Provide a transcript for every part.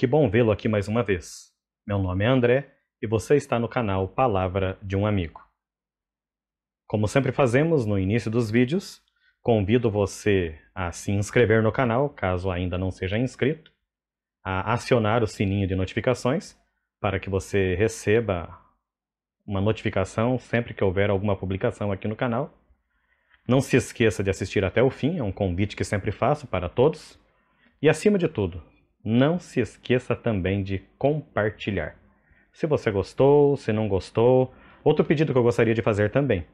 que bom vê-lo aqui mais uma vez. Meu nome é André e você está no canal Palavra de um Amigo. Como sempre fazemos no início dos vídeos, convido você a se inscrever no canal, caso ainda não seja inscrito, a acionar o sininho de notificações para que você receba uma notificação sempre que houver alguma publicação aqui no canal. Não se esqueça de assistir até o fim, é um convite que sempre faço para todos. E acima de tudo, não se esqueça também de compartilhar. Se você gostou, se não gostou. Outro pedido que eu gostaria de fazer também.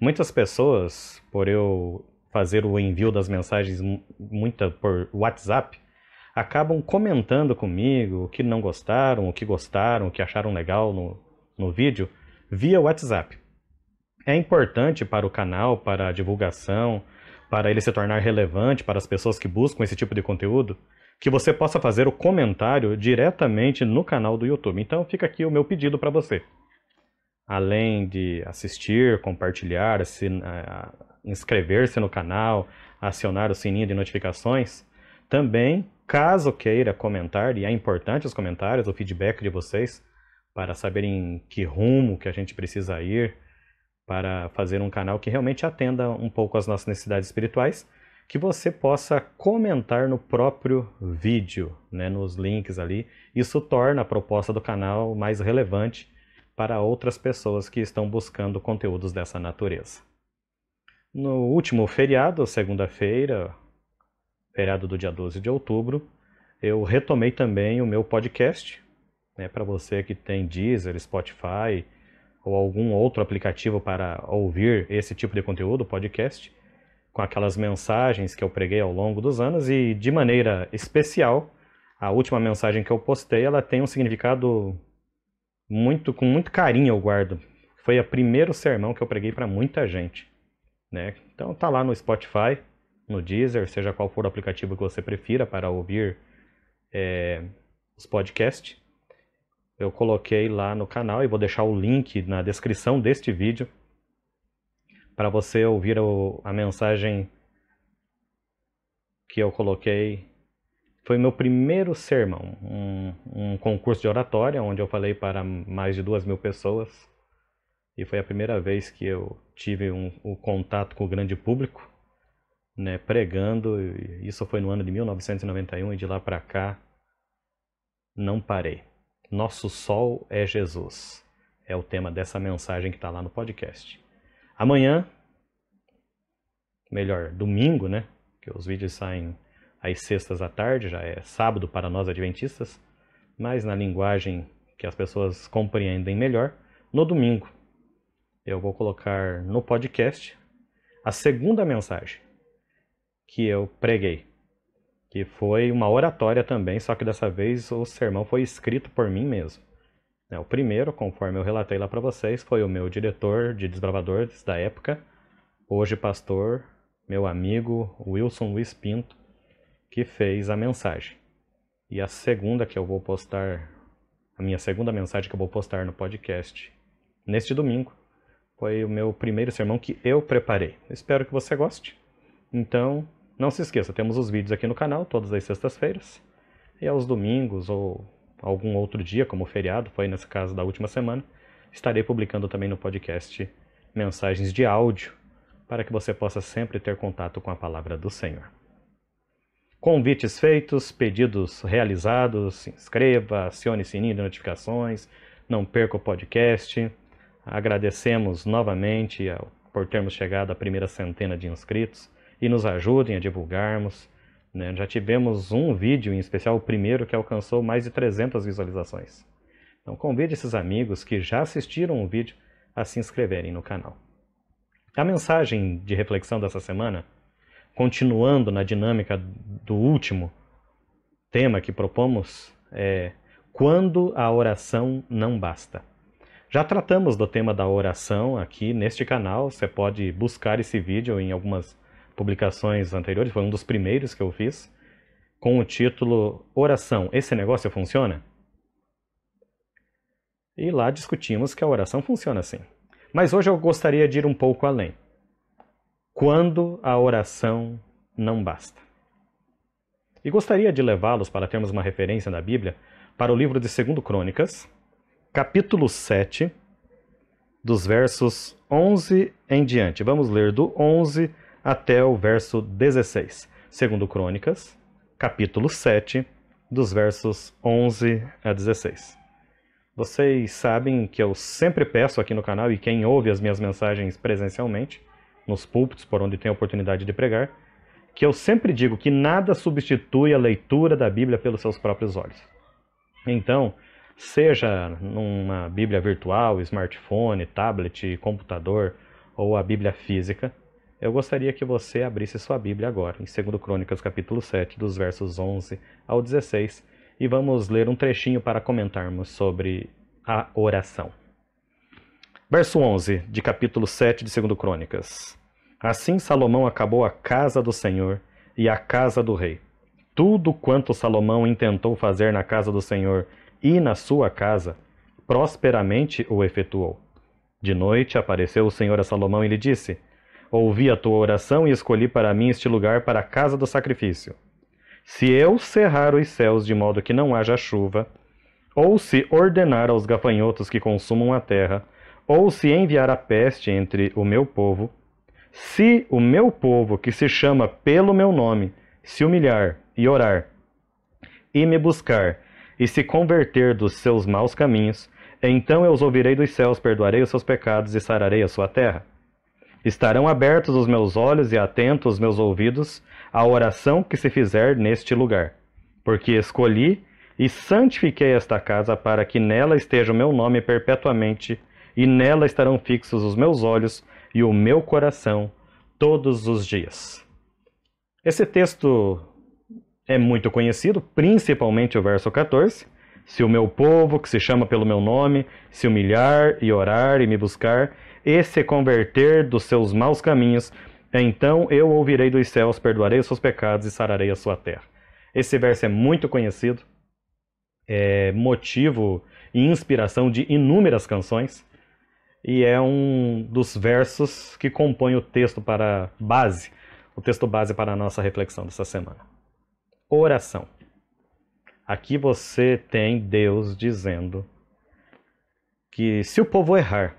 Muitas pessoas, por eu fazer o envio das mensagens muita por WhatsApp, acabam comentando comigo o que não gostaram, o que gostaram, o que acharam legal no, no vídeo via WhatsApp. É importante para o canal, para a divulgação, para ele se tornar relevante para as pessoas que buscam esse tipo de conteúdo, que você possa fazer o comentário diretamente no canal do YouTube. Então fica aqui o meu pedido para você. Além de assistir, compartilhar, inscrever-se no canal, acionar o sininho de notificações, também, caso queira comentar, e é importante os comentários, o feedback de vocês, para saberem que rumo que a gente precisa ir para fazer um canal que realmente atenda um pouco às nossas necessidades espirituais que você possa comentar no próprio vídeo, né, nos links ali. Isso torna a proposta do canal mais relevante para outras pessoas que estão buscando conteúdos dessa natureza. No último feriado, segunda-feira, feriado do dia 12 de outubro, eu retomei também o meu podcast, né, para você que tem Deezer, Spotify ou algum outro aplicativo para ouvir esse tipo de conteúdo, podcast com aquelas mensagens que eu preguei ao longo dos anos e de maneira especial, a última mensagem que eu postei, ela tem um significado muito com muito carinho eu guardo. Foi o primeiro sermão que eu preguei para muita gente, né? Então tá lá no Spotify, no Deezer, seja qual for o aplicativo que você prefira para ouvir é, os podcasts. Eu coloquei lá no canal e vou deixar o link na descrição deste vídeo para você ouvir o, a mensagem que eu coloquei. Foi meu primeiro sermão, um, um concurso de oratória, onde eu falei para mais de duas mil pessoas. E foi a primeira vez que eu tive um, um contato com o grande público, né, pregando. Isso foi no ano de 1991 e de lá para cá não parei. Nosso sol é Jesus. É o tema dessa mensagem que está lá no podcast. Amanhã, melhor, domingo, né? Que os vídeos saem às sextas à tarde, já é sábado para nós adventistas, mas na linguagem que as pessoas compreendem melhor, no domingo eu vou colocar no podcast a segunda mensagem que eu preguei, que foi uma oratória também, só que dessa vez o sermão foi escrito por mim mesmo. Né, o primeiro, conforme eu relatei lá para vocês, foi o meu diretor de desbravadores da época, hoje pastor, meu amigo Wilson Luiz Pinto, que fez a mensagem. E a segunda que eu vou postar, a minha segunda mensagem que eu vou postar no podcast neste domingo, foi o meu primeiro sermão que eu preparei. Espero que você goste. Então, não se esqueça, temos os vídeos aqui no canal todas as sextas-feiras e aos domingos ou algum outro dia, como feriado, foi nesse caso da última semana, estarei publicando também no podcast mensagens de áudio para que você possa sempre ter contato com a palavra do Senhor. Convites feitos, pedidos realizados, se inscreva, acione o sininho de notificações, não perca o podcast. Agradecemos novamente por termos chegado à primeira centena de inscritos e nos ajudem a divulgarmos né? Já tivemos um vídeo, em especial o primeiro, que alcançou mais de 300 visualizações. Então convide esses amigos que já assistiram o vídeo a se inscreverem no canal. A mensagem de reflexão dessa semana, continuando na dinâmica do último tema que propomos, é quando a oração não basta. Já tratamos do tema da oração aqui neste canal, você pode buscar esse vídeo em algumas publicações anteriores, foi um dos primeiros que eu fiz, com o título Oração, esse negócio funciona? E lá discutimos que a oração funciona assim. Mas hoje eu gostaria de ir um pouco além. Quando a oração não basta. E gostaria de levá-los para termos uma referência na Bíblia para o livro de 2 Crônicas, capítulo 7, dos versos 11 em diante. Vamos ler do 11 até o verso 16. 2 Crônicas, capítulo 7, dos versos 11 a 16. Vocês sabem que eu sempre peço aqui no canal, e quem ouve as minhas mensagens presencialmente, nos púlpitos por onde tem a oportunidade de pregar, que eu sempre digo que nada substitui a leitura da Bíblia pelos seus próprios olhos. Então, seja numa Bíblia virtual, smartphone, tablet, computador ou a Bíblia física, eu gostaria que você abrisse sua Bíblia agora, em 2 Crônicas capítulo 7, dos versos 11 ao 16, e vamos ler um trechinho para comentarmos sobre a oração. Verso 11 de capítulo 7 de 2 Crônicas. Assim Salomão acabou a casa do Senhor e a casa do rei. Tudo quanto Salomão intentou fazer na casa do Senhor e na sua casa, prosperamente o efetuou. De noite apareceu o Senhor a Salomão e lhe disse: Ouvi a tua oração e escolhi para mim este lugar para a casa do sacrifício. Se eu cerrar os céus de modo que não haja chuva, ou se ordenar aos gafanhotos que consumam a terra, ou se enviar a peste entre o meu povo, se o meu povo, que se chama pelo meu nome, se humilhar e orar, e me buscar, e se converter dos seus maus caminhos, então eu os ouvirei dos céus, perdoarei os seus pecados e sararei a sua terra. Estarão abertos os meus olhos e atentos os meus ouvidos à oração que se fizer neste lugar, porque escolhi e santifiquei esta casa para que nela esteja o meu nome perpetuamente, e nela estarão fixos os meus olhos e o meu coração todos os dias. Esse texto é muito conhecido, principalmente o verso 14. Se o meu povo, que se chama pelo meu nome, se humilhar e orar e me buscar, e se converter dos seus maus caminhos, então eu ouvirei dos céus, perdoarei os seus pecados e sararei a sua terra. Esse verso é muito conhecido, é motivo e inspiração de inúmeras canções, e é um dos versos que compõe o texto para base, o texto base para a nossa reflexão dessa semana. Oração. Aqui você tem Deus dizendo que se o povo errar,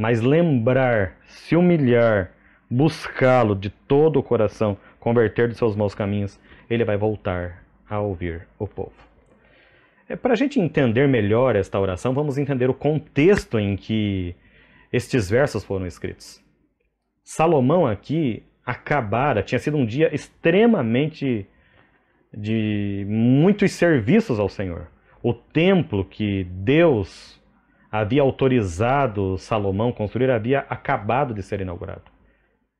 mas lembrar, se humilhar, buscá-lo de todo o coração, converter dos seus maus caminhos, ele vai voltar a ouvir o povo. É, Para a gente entender melhor esta oração, vamos entender o contexto em que estes versos foram escritos. Salomão aqui acabara, tinha sido um dia extremamente de muitos serviços ao Senhor. O templo que Deus havia autorizado Salomão construir havia acabado de ser inaugurado.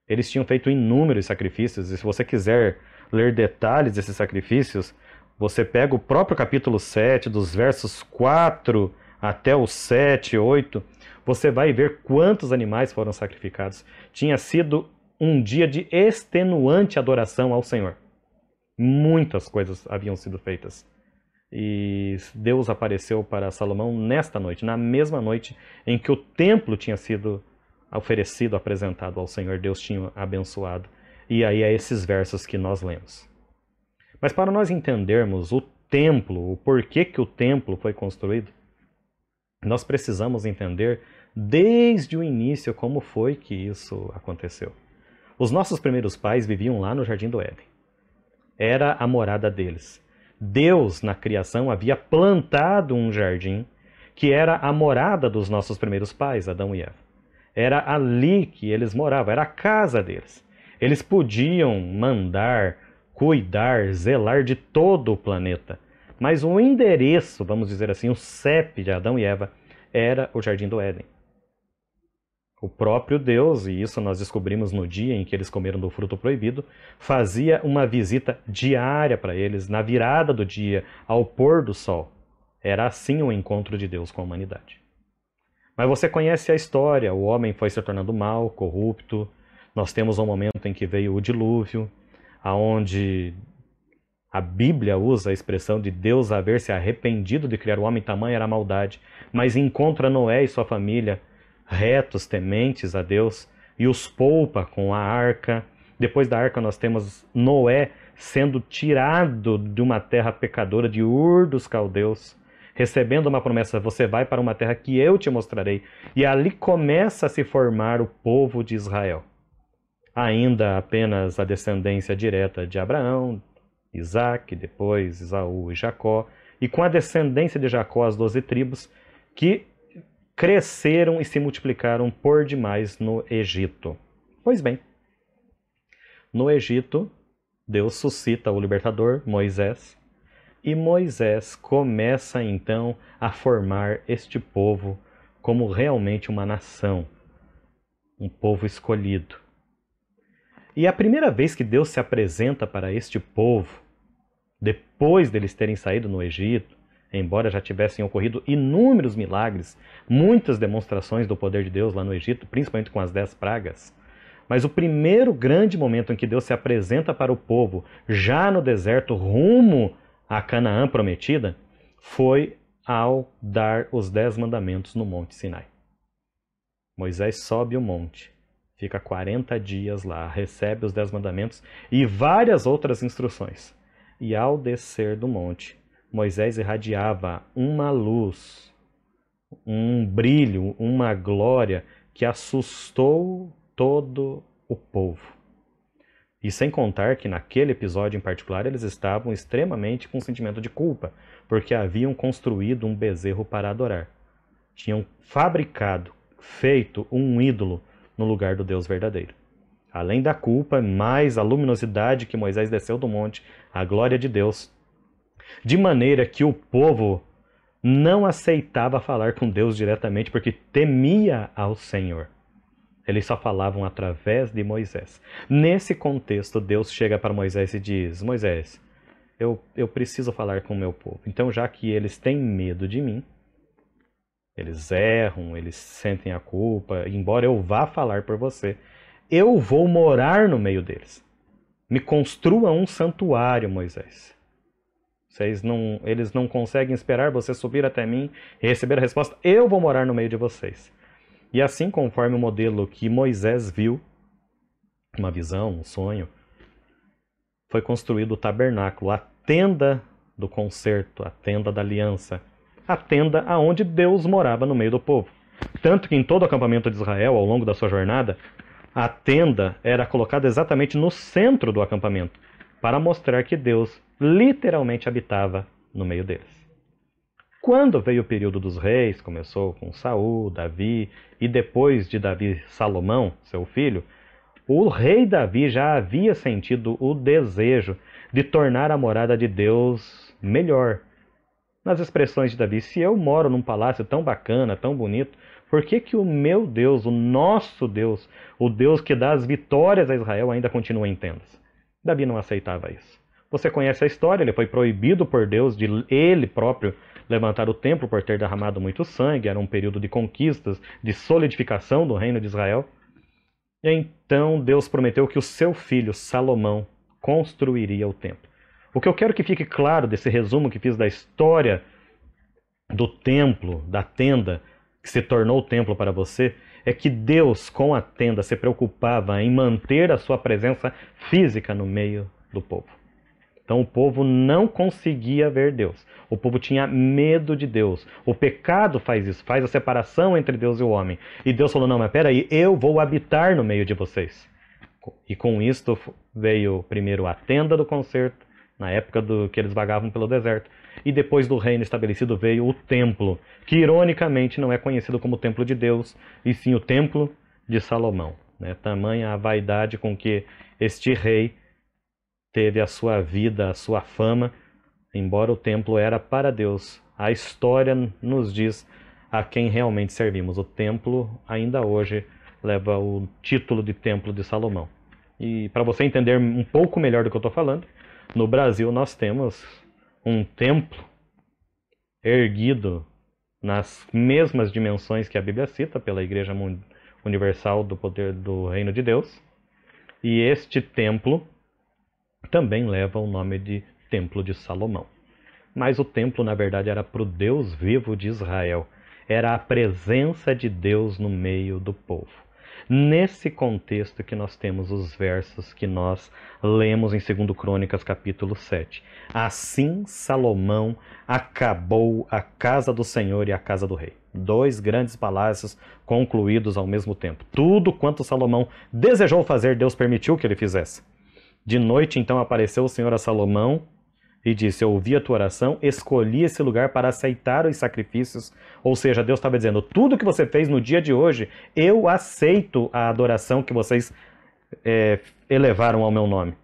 Eles tinham feito inúmeros sacrifícios, e se você quiser ler detalhes desses sacrifícios, você pega o próprio capítulo 7, dos versos 4 até o 7, 8, você vai ver quantos animais foram sacrificados. Tinha sido um dia de extenuante adoração ao Senhor. Muitas coisas haviam sido feitas. E Deus apareceu para Salomão nesta noite, na mesma noite em que o templo tinha sido oferecido, apresentado ao Senhor, Deus tinha abençoado. E aí é esses versos que nós lemos. Mas para nós entendermos o templo, o porquê que o templo foi construído, nós precisamos entender desde o início como foi que isso aconteceu. Os nossos primeiros pais viviam lá no Jardim do Éden. Era a morada deles. Deus, na criação, havia plantado um jardim que era a morada dos nossos primeiros pais, Adão e Eva. Era ali que eles moravam, era a casa deles. Eles podiam mandar, cuidar, zelar de todo o planeta. Mas o endereço, vamos dizer assim, o CEP de Adão e Eva, era o Jardim do Éden. O próprio Deus, e isso nós descobrimos no dia em que eles comeram do fruto proibido, fazia uma visita diária para eles, na virada do dia, ao pôr do sol. Era assim o encontro de Deus com a humanidade. Mas você conhece a história: o homem foi se tornando mal, corrupto. Nós temos um momento em que veio o dilúvio, aonde a Bíblia usa a expressão de Deus haver se arrependido de criar o homem, tamanha era a maldade, mas encontra Noé e sua família retos, tementes a Deus, e os poupa com a arca. Depois da arca, nós temos Noé sendo tirado de uma terra pecadora de Ur dos caldeus, recebendo uma promessa: você vai para uma terra que eu te mostrarei. E ali começa a se formar o povo de Israel. Ainda apenas a descendência direta de Abraão, Isaac, depois Isaú e Jacó, e com a descendência de Jacó, as doze tribos, que cresceram e se multiplicaram por demais no Egito. Pois bem, no Egito, Deus suscita o libertador, Moisés, e Moisés começa então a formar este povo como realmente uma nação, um povo escolhido. E a primeira vez que Deus se apresenta para este povo, depois deles terem saído no Egito, embora já tivessem ocorrido inúmeros milagres, muitas demonstrações do poder de Deus lá no Egito, principalmente com as dez pragas, mas o primeiro grande momento em que Deus se apresenta para o povo, já no deserto, rumo a Canaã prometida, foi ao dar os dez mandamentos no Monte Sinai. Moisés sobe o monte, fica 40 dias lá, recebe os dez mandamentos e várias outras instruções. E ao descer do monte, Moisés irradiava uma luz, um brilho, uma glória que assustou todo o povo. E sem contar que naquele episódio em particular eles estavam extremamente com sentimento de culpa, porque haviam construído um bezerro para adorar. Tinham fabricado, feito um ídolo no lugar do Deus verdadeiro. Além da culpa, mais a luminosidade que Moisés desceu do monte, a glória de Deus, de maneira que o povo não aceitava falar com Deus diretamente porque temia ao Senhor. Eles só falavam através de Moisés. Nesse contexto, Deus chega para Moisés e diz: Moisés, eu, eu preciso falar com o meu povo. Então, já que eles têm medo de mim, eles erram, eles sentem a culpa, embora eu vá falar por você, eu vou morar no meio deles. Me construa um santuário, Moisés. Vocês não, eles não conseguem esperar você subir até mim e receber a resposta. Eu vou morar no meio de vocês. E assim, conforme o modelo que Moisés viu, uma visão, um sonho, foi construído o tabernáculo, a tenda do concerto, a tenda da aliança, a tenda aonde Deus morava no meio do povo. Tanto que em todo o acampamento de Israel, ao longo da sua jornada, a tenda era colocada exatamente no centro do acampamento, para mostrar que Deus literalmente habitava no meio deles. Quando veio o período dos reis, começou com Saul, Davi e depois de Davi Salomão, seu filho, o rei Davi já havia sentido o desejo de tornar a morada de Deus melhor. Nas expressões de Davi, se eu moro num palácio tão bacana, tão bonito, por que, que o meu Deus, o nosso Deus, o Deus que dá as vitórias a Israel, ainda continua em tendas? Davi não aceitava isso. Você conhece a história, ele foi proibido por Deus de ele próprio levantar o templo por ter derramado muito sangue, era um período de conquistas, de solidificação do reino de Israel. E então Deus prometeu que o seu filho Salomão construiria o templo. O que eu quero que fique claro desse resumo que fiz da história do templo, da tenda, que se tornou o templo para você, é que Deus, com a tenda, se preocupava em manter a sua presença física no meio do povo. Então o povo não conseguia ver Deus. O povo tinha medo de Deus. O pecado faz isso, faz a separação entre Deus e o homem. E Deus falou: não, mas peraí, eu vou habitar no meio de vocês. E com isto veio primeiro a tenda do concerto, na época do que eles vagavam pelo deserto. E depois do reino estabelecido veio o templo, que ironicamente não é conhecido como templo de Deus, e sim o templo de Salomão. Né? Tamanha a vaidade com que este rei teve a sua vida, a sua fama, embora o templo era para Deus. A história nos diz a quem realmente servimos. O templo ainda hoje leva o título de Templo de Salomão. E para você entender um pouco melhor do que eu estou falando, no Brasil nós temos um templo erguido nas mesmas dimensões que a Bíblia cita pela Igreja Universal do Poder do Reino de Deus. E este templo também leva o nome de Templo de Salomão. Mas o templo, na verdade, era para o Deus vivo de Israel. Era a presença de Deus no meio do povo. Nesse contexto que nós temos os versos que nós lemos em 2 Crônicas capítulo 7. Assim Salomão acabou a casa do Senhor e a casa do rei. Dois grandes palácios concluídos ao mesmo tempo. Tudo quanto Salomão desejou fazer, Deus permitiu que ele fizesse. De noite, então, apareceu o Senhor a Salomão e disse: Eu ouvi a tua oração, escolhi esse lugar para aceitar os sacrifícios. Ou seja, Deus estava dizendo: Tudo que você fez no dia de hoje, eu aceito a adoração que vocês é, elevaram ao meu nome.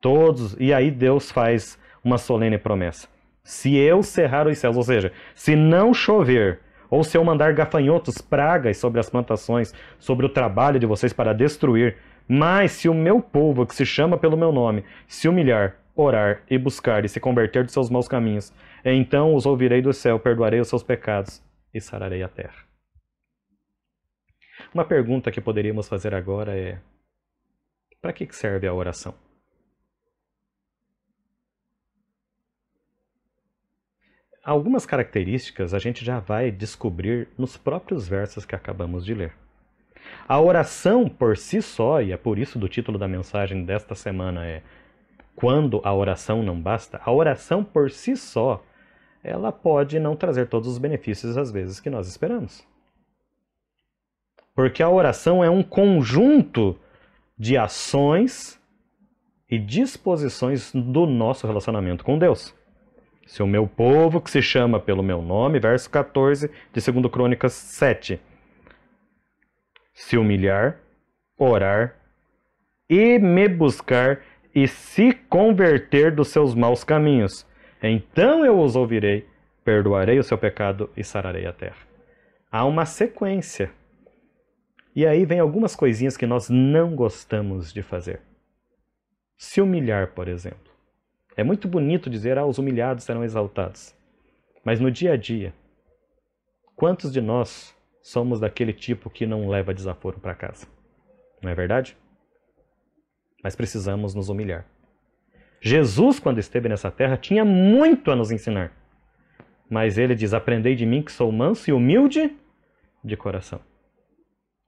Todos. E aí Deus faz uma solene promessa: Se eu cerrar os céus, ou seja, se não chover, ou se eu mandar gafanhotos, pragas sobre as plantações, sobre o trabalho de vocês para destruir, mas se o meu povo, que se chama pelo meu nome, se humilhar, orar e buscar e se converter dos seus maus caminhos, então os ouvirei do céu, perdoarei os seus pecados e sararei a terra. Uma pergunta que poderíamos fazer agora é: para que serve a oração? Algumas características a gente já vai descobrir nos próprios versos que acabamos de ler. A oração por si só, e é por isso do título da mensagem desta semana é quando a oração não basta, a oração por si só, ela pode não trazer todos os benefícios às vezes que nós esperamos. Porque a oração é um conjunto de ações e disposições do nosso relacionamento com Deus. Se o meu povo, que se chama pelo meu nome, verso 14 de 2 Crônicas 7, se humilhar, orar e me buscar e se converter dos seus maus caminhos. Então eu os ouvirei, perdoarei o seu pecado e sararei a terra. Há uma sequência. E aí vem algumas coisinhas que nós não gostamos de fazer. Se humilhar, por exemplo. É muito bonito dizer, ah, os humilhados serão exaltados. Mas no dia a dia, quantos de nós somos daquele tipo que não leva desaforo para casa? Não é verdade? Mas precisamos nos humilhar. Jesus, quando esteve nessa terra, tinha muito a nos ensinar. Mas ele diz: Aprendei de mim que sou manso e humilde de coração.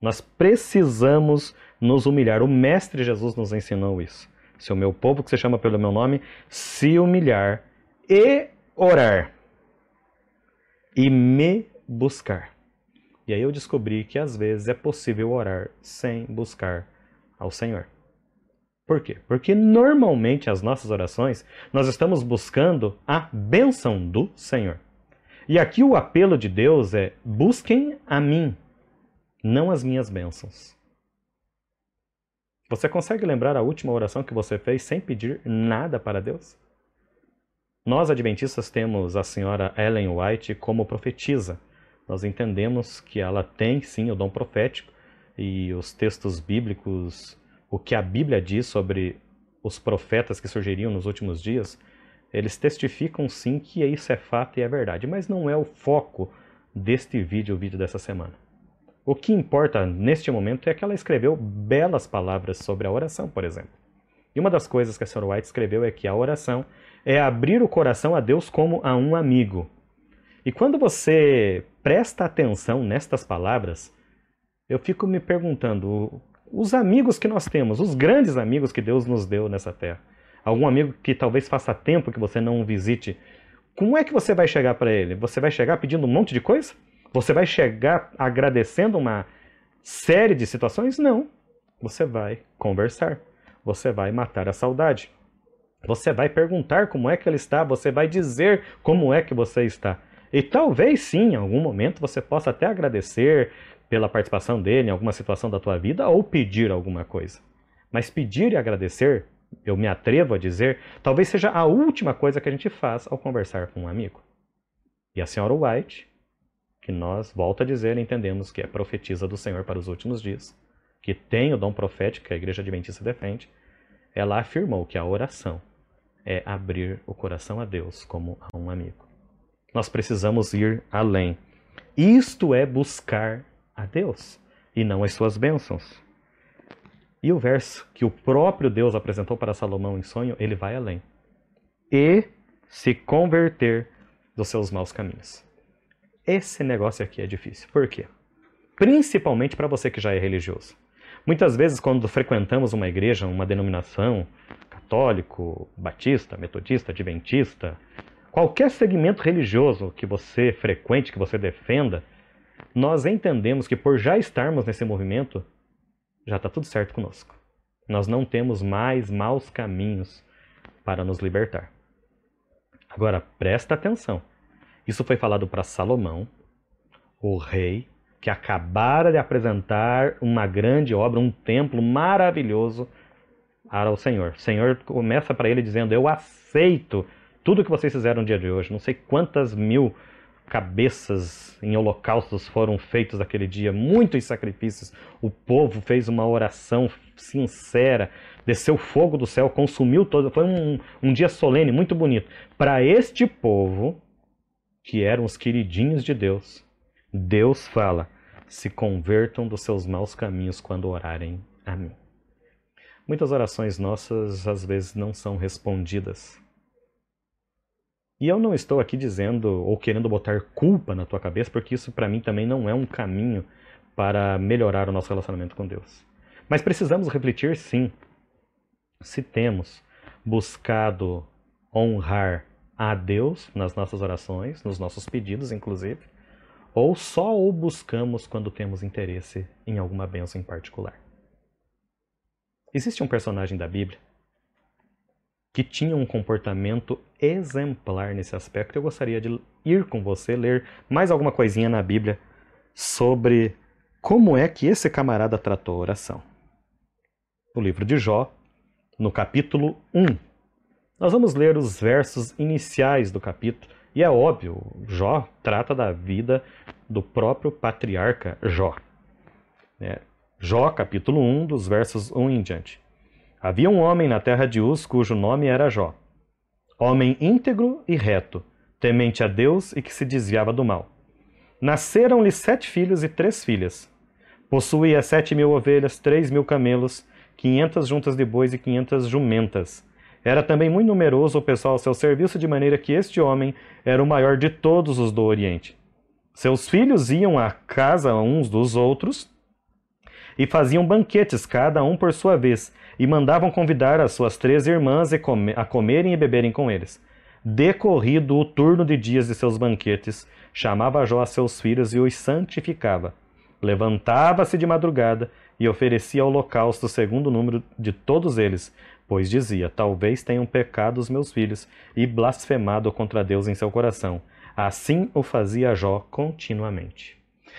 Nós precisamos nos humilhar. O Mestre Jesus nos ensinou isso. Se o meu povo, que se chama pelo meu nome, se humilhar e orar e me buscar. E aí eu descobri que às vezes é possível orar sem buscar ao Senhor. Por quê? Porque normalmente as nossas orações nós estamos buscando a bênção do Senhor. E aqui o apelo de Deus é: busquem a mim, não as minhas bênçãos. Você consegue lembrar a última oração que você fez sem pedir nada para Deus? Nós, adventistas, temos a senhora Ellen White como profetisa. Nós entendemos que ela tem sim o dom profético e os textos bíblicos o que a Bíblia diz sobre os profetas que surgiriam nos últimos dias, eles testificam sim que isso é fato e é verdade, mas não é o foco deste vídeo, o vídeo dessa semana. O que importa neste momento é que ela escreveu belas palavras sobre a oração, por exemplo. E uma das coisas que a Sra. White escreveu é que a oração é abrir o coração a Deus como a um amigo. E quando você presta atenção nestas palavras, eu fico me perguntando os amigos que nós temos, os grandes amigos que Deus nos deu nessa terra. Algum amigo que talvez faça tempo que você não visite. Como é que você vai chegar para ele? Você vai chegar pedindo um monte de coisa? Você vai chegar agradecendo uma série de situações? Não. Você vai conversar. Você vai matar a saudade. Você vai perguntar como é que ele está, você vai dizer como é que você está. E talvez sim, em algum momento você possa até agradecer, pela participação dele em alguma situação da tua vida ou pedir alguma coisa. Mas pedir e agradecer, eu me atrevo a dizer, talvez seja a última coisa que a gente faz ao conversar com um amigo. E a senhora White, que nós, volta a dizer, entendemos que é profetisa do Senhor para os últimos dias, que tem o dom profético que a igreja adventista defende, ela afirmou que a oração é abrir o coração a Deus como a um amigo. Nós precisamos ir além. Isto é buscar a Deus e não as suas bênçãos. E o verso que o próprio Deus apresentou para Salomão em sonho, ele vai além. E se converter dos seus maus caminhos. Esse negócio aqui é difícil. Por quê? principalmente para você que já é religioso. Muitas vezes, quando frequentamos uma igreja, uma denominação, católico, batista, metodista, adventista, qualquer segmento religioso que você frequente, que você defenda, nós entendemos que por já estarmos nesse movimento, já está tudo certo conosco. Nós não temos mais maus caminhos para nos libertar. Agora, presta atenção. Isso foi falado para Salomão, o rei, que acabara de apresentar uma grande obra, um templo maravilhoso ao Senhor. O Senhor começa para ele dizendo: Eu aceito tudo que vocês fizeram no dia de hoje. Não sei quantas mil cabeças em holocaustos foram feitos naquele dia, muitos sacrifícios. O povo fez uma oração sincera, desceu fogo do céu, consumiu todo. Foi um, um dia solene, muito bonito. Para este povo, que eram os queridinhos de Deus, Deus fala: se convertam dos seus maus caminhos quando orarem a mim. Muitas orações nossas às vezes não são respondidas e eu não estou aqui dizendo ou querendo botar culpa na tua cabeça, porque isso para mim também não é um caminho para melhorar o nosso relacionamento com Deus. Mas precisamos refletir sim se temos buscado honrar a Deus nas nossas orações, nos nossos pedidos, inclusive, ou só o buscamos quando temos interesse em alguma bênção em particular. Existe um personagem da Bíblia que tinha um comportamento exemplar nesse aspecto. Eu gostaria de ir com você ler mais alguma coisinha na Bíblia sobre como é que esse camarada tratou a oração. O livro de Jó, no capítulo 1. Nós vamos ler os versos iniciais do capítulo, e é óbvio, Jó trata da vida do próprio patriarca Jó. É, Jó, capítulo 1, dos versos 1 em diante. Havia um homem na terra de Uz cujo nome era Jó. Homem íntegro e reto, temente a Deus e que se desviava do mal. Nasceram-lhe sete filhos e três filhas. Possuía sete mil ovelhas, três mil camelos, quinhentas juntas de bois e quinhentas jumentas. Era também muito numeroso o pessoal ao seu serviço, de maneira que este homem era o maior de todos os do Oriente. Seus filhos iam à casa uns dos outros e faziam banquetes, cada um por sua vez, e mandavam convidar as suas três irmãs a comerem e beberem com eles. Decorrido o turno de dias de seus banquetes, chamava Jó a seus filhos e os santificava. Levantava-se de madrugada e oferecia holocausto segundo o número de todos eles, pois dizia: Talvez tenham pecado os meus filhos e blasfemado contra Deus em seu coração. Assim o fazia Jó continuamente.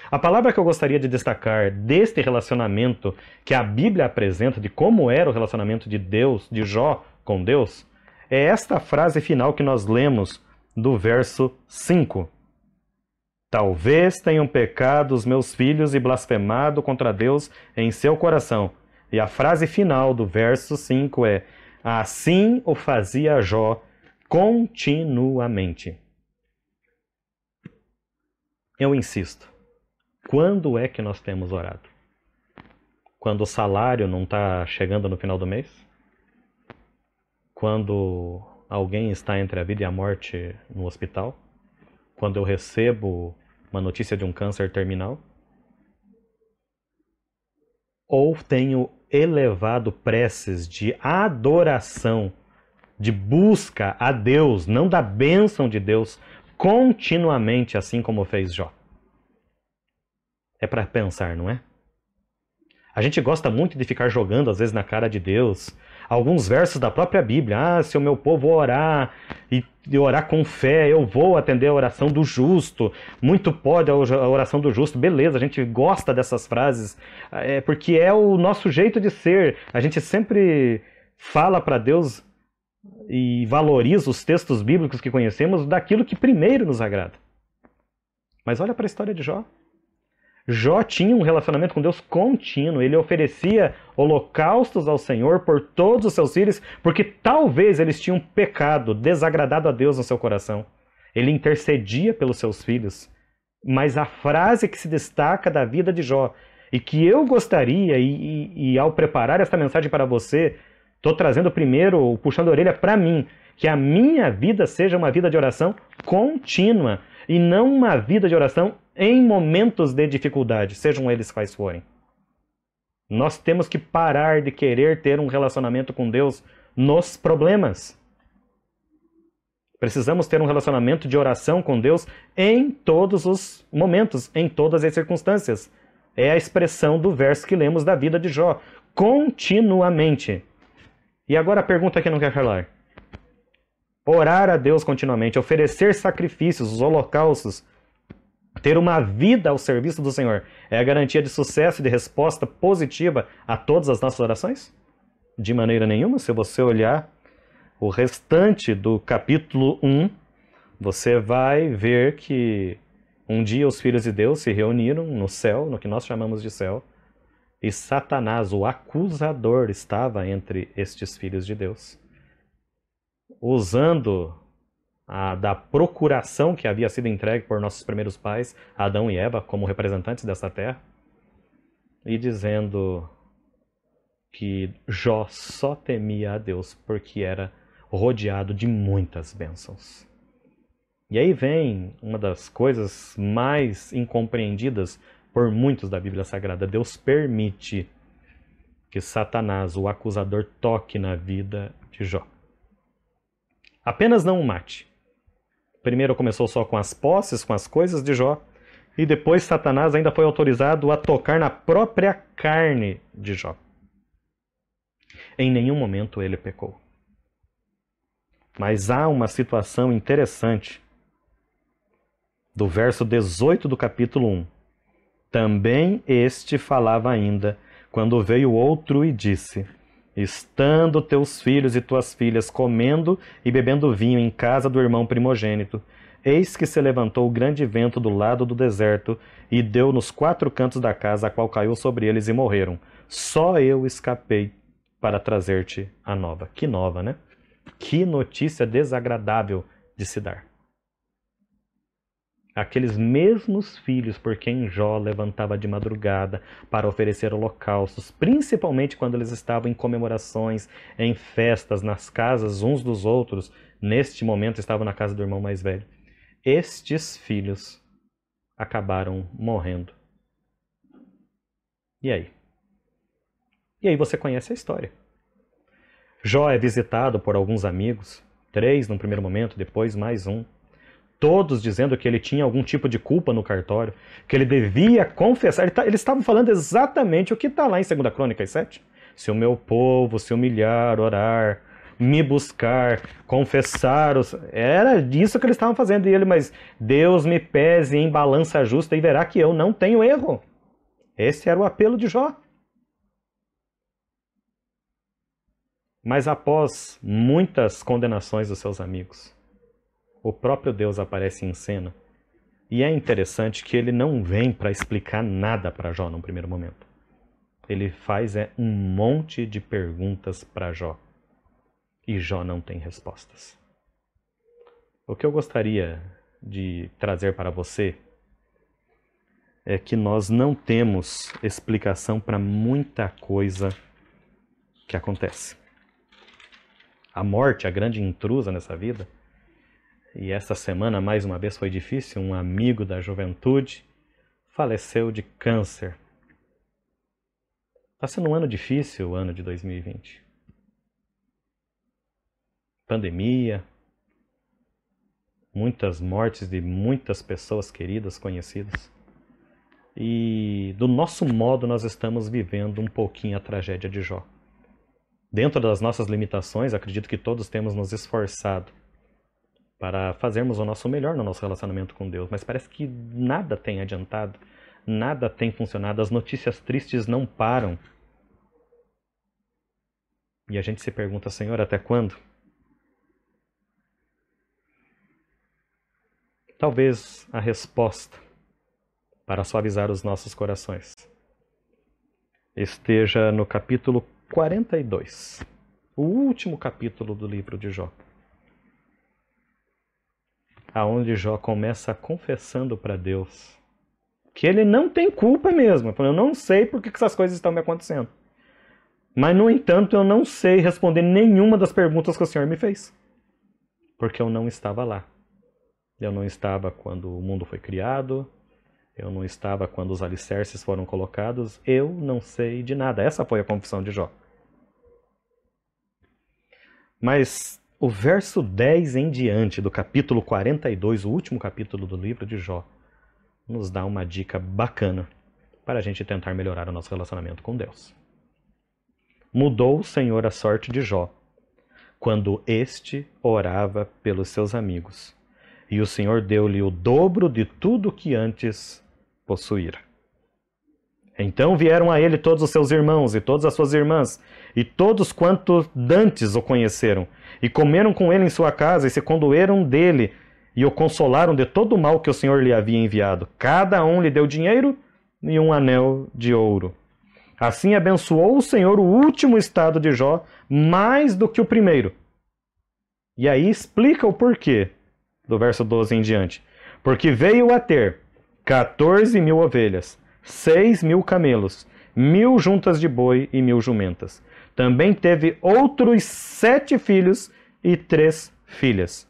A palavra que eu gostaria de destacar deste relacionamento que a Bíblia apresenta, de como era o relacionamento de Deus, de Jó com Deus, é esta frase final que nós lemos do verso 5. Talvez tenham pecado os meus filhos e blasfemado contra Deus em seu coração. E a frase final do verso 5 é: Assim o fazia Jó continuamente. Eu insisto. Quando é que nós temos orado? Quando o salário não está chegando no final do mês? Quando alguém está entre a vida e a morte no hospital? Quando eu recebo uma notícia de um câncer terminal? Ou tenho elevado preces de adoração, de busca a Deus, não da bênção de Deus, continuamente, assim como fez Jó? É para pensar, não é? A gente gosta muito de ficar jogando, às vezes, na cara de Deus, alguns versos da própria Bíblia. Ah, se o meu povo orar e, orar com fé, eu vou atender a oração do justo. Muito pode a oração do justo. Beleza, a gente gosta dessas frases, é, porque é o nosso jeito de ser. A gente sempre fala para Deus e valoriza os textos bíblicos que conhecemos daquilo que primeiro nos agrada. Mas olha para a história de Jó. Jó tinha um relacionamento com Deus contínuo. Ele oferecia holocaustos ao Senhor por todos os seus filhos, porque talvez eles tinham pecado, desagradado a Deus no seu coração. Ele intercedia pelos seus filhos. Mas a frase que se destaca da vida de Jó, e que eu gostaria, e, e, e ao preparar esta mensagem para você, estou trazendo primeiro, puxando a orelha para mim, que a minha vida seja uma vida de oração contínua e não uma vida de oração em momentos de dificuldade, sejam eles quais forem. Nós temos que parar de querer ter um relacionamento com Deus nos problemas. Precisamos ter um relacionamento de oração com Deus em todos os momentos, em todas as circunstâncias. É a expressão do verso que lemos da vida de Jó. Continuamente. E agora a pergunta que não quer calar. Orar a Deus continuamente, oferecer sacrifícios, os holocaustos, ter uma vida ao serviço do Senhor é a garantia de sucesso e de resposta positiva a todas as nossas orações? De maneira nenhuma. Se você olhar o restante do capítulo 1, você vai ver que um dia os filhos de Deus se reuniram no céu, no que nós chamamos de céu, e Satanás, o acusador, estava entre estes filhos de Deus, usando a, da procuração que havia sido entregue por nossos primeiros pais, Adão e Eva, como representantes dessa terra, e dizendo que Jó só temia a Deus porque era rodeado de muitas bênçãos. E aí vem uma das coisas mais incompreendidas por muitos da Bíblia Sagrada. Deus permite que Satanás, o acusador, toque na vida de Jó. Apenas não o mate. Primeiro começou só com as posses, com as coisas de Jó, e depois Satanás ainda foi autorizado a tocar na própria carne de Jó. Em nenhum momento ele pecou. Mas há uma situação interessante do verso 18 do capítulo 1. Também este falava ainda, quando veio outro e disse: estando teus filhos e tuas filhas comendo e bebendo vinho em casa do irmão primogênito, eis que se levantou o grande vento do lado do deserto e deu nos quatro cantos da casa, a qual caiu sobre eles e morreram. Só eu escapei para trazer-te a nova. Que nova, né? Que notícia desagradável de se dar aqueles mesmos filhos por quem Jó levantava de madrugada para oferecer holocaustos, principalmente quando eles estavam em comemorações, em festas, nas casas uns dos outros, neste momento estavam na casa do irmão mais velho. Estes filhos acabaram morrendo. E aí? E aí você conhece a história. Jó é visitado por alguns amigos, três no primeiro momento, depois mais um todos dizendo que ele tinha algum tipo de culpa no cartório, que ele devia confessar. Tá, eles estavam falando exatamente o que está lá em 2 Crônicas 7. Se o meu povo se humilhar, orar, me buscar, confessar. Os... Era disso que eles estavam fazendo. E ele, mas Deus me pese em balança justa e verá que eu não tenho erro. Esse era o apelo de Jó. Mas após muitas condenações dos seus amigos, o próprio Deus aparece em cena. E é interessante que ele não vem para explicar nada para Jó no primeiro momento. Ele faz é um monte de perguntas para Jó. E Jó não tem respostas. O que eu gostaria de trazer para você é que nós não temos explicação para muita coisa que acontece. A morte, a grande intrusa nessa vida, e esta semana, mais uma vez, foi difícil. Um amigo da juventude faleceu de câncer. Está sendo um ano difícil, o ano de 2020. Pandemia, muitas mortes de muitas pessoas queridas, conhecidas. E do nosso modo, nós estamos vivendo um pouquinho a tragédia de Jó. Dentro das nossas limitações, acredito que todos temos nos esforçado para fazermos o nosso melhor no nosso relacionamento com Deus, mas parece que nada tem adiantado, nada tem funcionado, as notícias tristes não param. E a gente se pergunta, Senhor, até quando? Talvez a resposta para suavizar os nossos corações esteja no capítulo 42, o último capítulo do livro de Jó aonde Jó começa confessando para Deus que ele não tem culpa mesmo. Eu não sei por que essas coisas estão me acontecendo. Mas, no entanto, eu não sei responder nenhuma das perguntas que o Senhor me fez. Porque eu não estava lá. Eu não estava quando o mundo foi criado. Eu não estava quando os alicerces foram colocados, eu não sei de nada. Essa foi a confissão de Jó. Mas o verso 10 em diante do capítulo 42, o último capítulo do livro de Jó, nos dá uma dica bacana para a gente tentar melhorar o nosso relacionamento com Deus. Mudou o Senhor a sorte de Jó, quando este orava pelos seus amigos, e o Senhor deu-lhe o dobro de tudo que antes possuíra. Então vieram a ele todos os seus irmãos e todas as suas irmãs, e todos quantos dantes o conheceram, e comeram com ele em sua casa, e se condoeram dele, e o consolaram de todo o mal que o Senhor lhe havia enviado. Cada um lhe deu dinheiro e um anel de ouro. Assim abençoou o Senhor o último estado de Jó mais do que o primeiro. E aí explica o porquê, do verso 12 em diante. Porque veio a ter 14 mil ovelhas, 6 mil camelos, mil juntas de boi e mil jumentas. Também teve outros sete filhos e três filhas.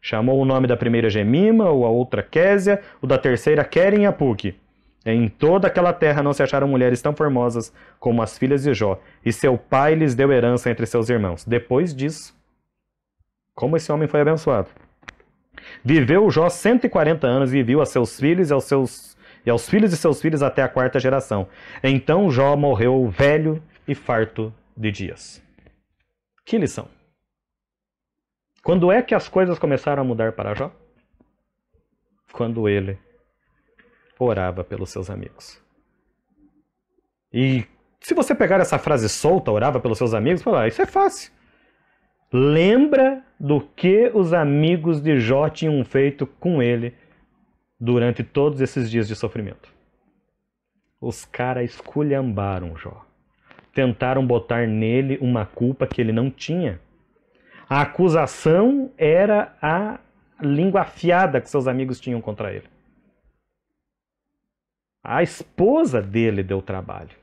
Chamou o nome da primeira Gemima, o a outra Késia, o da terceira Queren e Apuque. Em toda aquela terra não se acharam mulheres tão formosas como as filhas de Jó, e seu pai lhes deu herança entre seus irmãos. Depois disso, como esse homem foi abençoado. Viveu Jó 140 anos e viu a seus filhos e aos, seus, e aos filhos de seus filhos até a quarta geração. Então Jó morreu velho e farto de dias. Que lição! Quando é que as coisas começaram a mudar para Jó? Quando ele orava pelos seus amigos. E se você pegar essa frase solta, orava pelos seus amigos, falar, ah, isso é fácil. Lembra do que os amigos de Jó tinham feito com ele durante todos esses dias de sofrimento. Os caras esculhambaram Jó. Tentaram botar nele uma culpa que ele não tinha. A acusação era a língua afiada que seus amigos tinham contra ele. A esposa dele deu trabalho.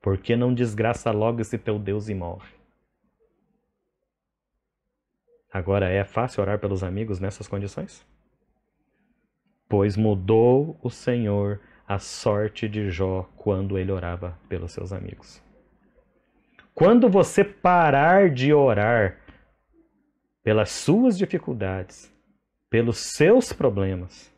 Por que não desgraça logo esse teu Deus e morre? Agora é fácil orar pelos amigos nessas condições? Pois mudou o Senhor a sorte de Jó quando ele orava pelos seus amigos. Quando você parar de orar pelas suas dificuldades, pelos seus problemas,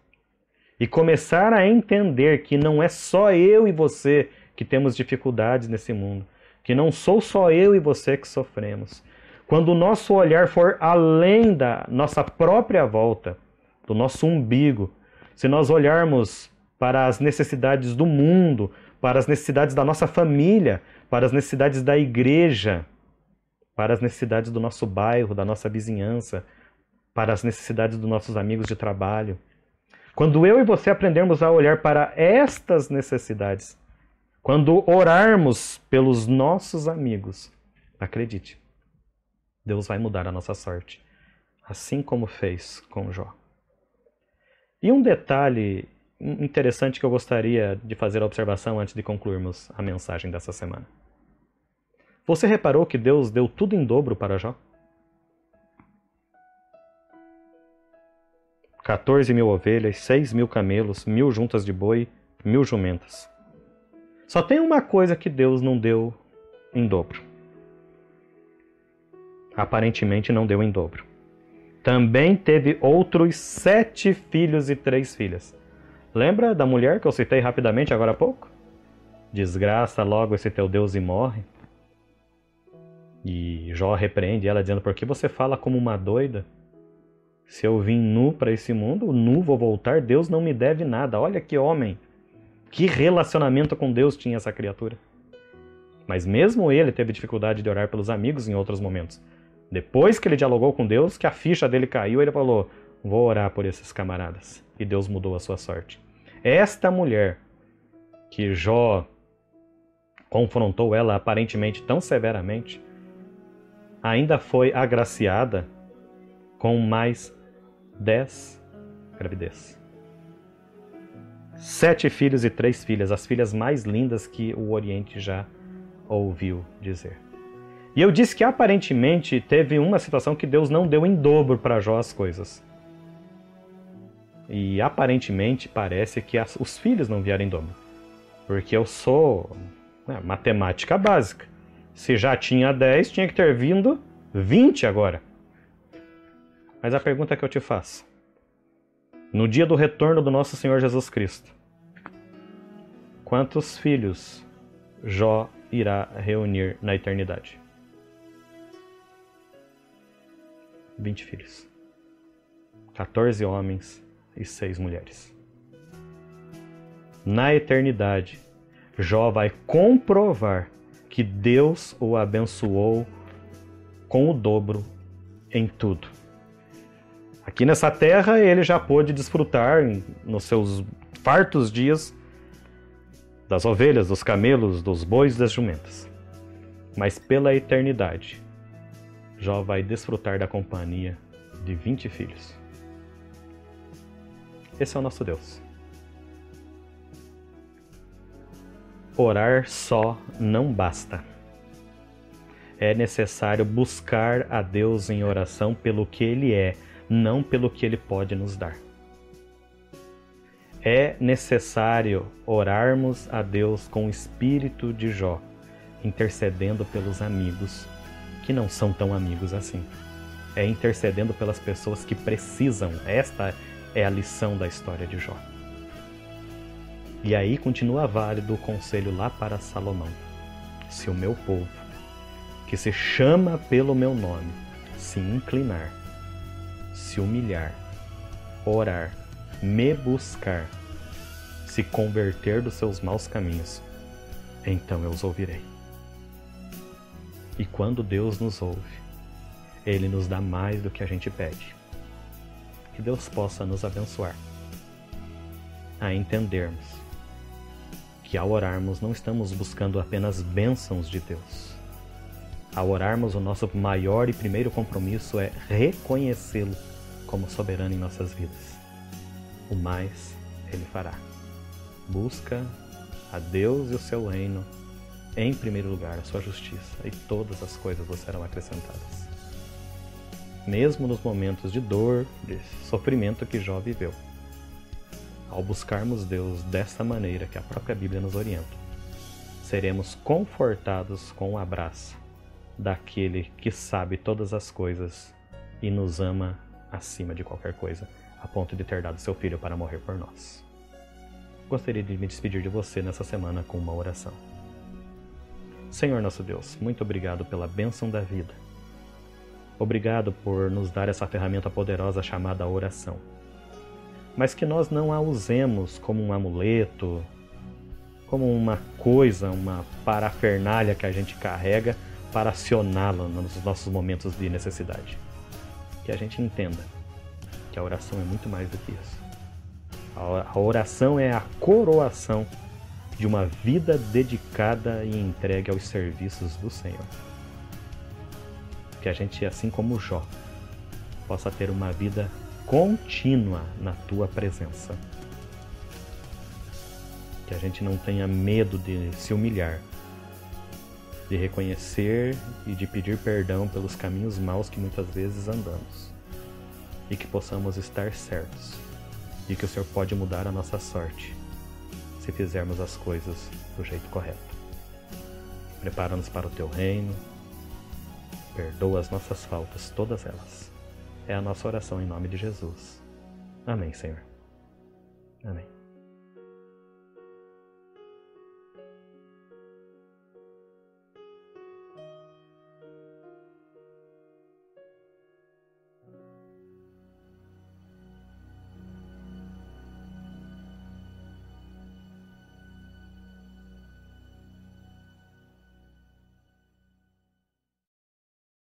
e começar a entender que não é só eu e você que temos dificuldades nesse mundo, que não sou só eu e você que sofremos. Quando o nosso olhar for além da nossa própria volta, do nosso umbigo, se nós olharmos para as necessidades do mundo, para as necessidades da nossa família, para as necessidades da igreja, para as necessidades do nosso bairro, da nossa vizinhança, para as necessidades dos nossos amigos de trabalho, quando eu e você aprendermos a olhar para estas necessidades, quando orarmos pelos nossos amigos, acredite, Deus vai mudar a nossa sorte, assim como fez com Jó. E um detalhe interessante que eu gostaria de fazer a observação antes de concluirmos a mensagem dessa semana. Você reparou que Deus deu tudo em dobro para Jó? 14 mil ovelhas, 6 mil camelos, mil juntas de boi, mil jumentas. Só tem uma coisa que Deus não deu em dobro. Aparentemente não deu em dobro. Também teve outros sete filhos e três filhas. Lembra da mulher que eu citei rapidamente agora há pouco? Desgraça logo esse teu Deus e morre. E Jó repreende ela dizendo: Por que você fala como uma doida? Se eu vim nu para esse mundo, nu vou voltar, Deus não me deve nada. Olha que homem. Que relacionamento com Deus tinha essa criatura. Mas mesmo ele teve dificuldade de orar pelos amigos em outros momentos. Depois que ele dialogou com Deus, que a ficha dele caiu, ele falou: Vou orar por esses camaradas. E Deus mudou a sua sorte. Esta mulher, que Jó confrontou ela aparentemente tão severamente, ainda foi agraciada com mais dez gravidez. Sete filhos e três filhas, as filhas mais lindas que o Oriente já ouviu dizer. E eu disse que aparentemente teve uma situação que Deus não deu em dobro para Jó as coisas. e aparentemente parece que as, os filhos não vieram em dobro. Porque eu sou né, matemática básica. Se já tinha 10, tinha que ter vindo 20 agora. Mas a pergunta que eu te faço: no dia do retorno do nosso Senhor Jesus Cristo, quantos filhos Jó irá reunir na eternidade? 20 filhos. 14 homens e 6 mulheres. Na eternidade, Jó vai comprovar que Deus o abençoou com o dobro em tudo. Aqui nessa terra ele já pôde desfrutar nos seus fartos dias das ovelhas, dos camelos, dos bois das jumentas. Mas pela eternidade, Jó vai desfrutar da companhia de 20 filhos. Esse é o nosso Deus. Orar só não basta. É necessário buscar a Deus em oração pelo que Ele é não pelo que ele pode nos dar. É necessário orarmos a Deus com o espírito de Jó, intercedendo pelos amigos que não são tão amigos assim. É intercedendo pelas pessoas que precisam. Esta é a lição da história de Jó. E aí continua válido o conselho lá para Salomão: se o meu povo, que se chama pelo meu nome, se inclinar se humilhar, orar, me buscar, se converter dos seus maus caminhos, então eu os ouvirei. E quando Deus nos ouve, Ele nos dá mais do que a gente pede. Que Deus possa nos abençoar a entendermos que ao orarmos não estamos buscando apenas bênçãos de Deus. Ao orarmos, o nosso maior e primeiro compromisso é reconhecê-lo como soberano em nossas vidas. O mais ele fará. Busca a Deus e o seu reino em primeiro lugar, a sua justiça, e todas as coisas vos serão acrescentadas. Mesmo nos momentos de dor, de sofrimento que Jó viveu. Ao buscarmos Deus dessa maneira que a própria Bíblia nos orienta, seremos confortados com o abraço daquele que sabe todas as coisas e nos ama acima de qualquer coisa, a ponto de ter dado seu filho para morrer por nós. Gostaria de me despedir de você nessa semana com uma oração. Senhor nosso Deus, muito obrigado pela bênção da vida. Obrigado por nos dar essa ferramenta poderosa chamada oração. Mas que nós não a usemos como um amuleto, como uma coisa, uma parafernália que a gente carrega para acioná-la nos nossos momentos de necessidade que a gente entenda que a oração é muito mais do que isso. A oração é a coroação de uma vida dedicada e entregue aos serviços do Senhor. Que a gente, assim como Jó, possa ter uma vida contínua na tua presença. Que a gente não tenha medo de se humilhar, de reconhecer e de pedir perdão pelos caminhos maus que muitas vezes andamos. E que possamos estar certos de que o Senhor pode mudar a nossa sorte se fizermos as coisas do jeito correto. Prepara-nos para o teu reino, perdoa as nossas faltas, todas elas. É a nossa oração em nome de Jesus. Amém, Senhor. Amém.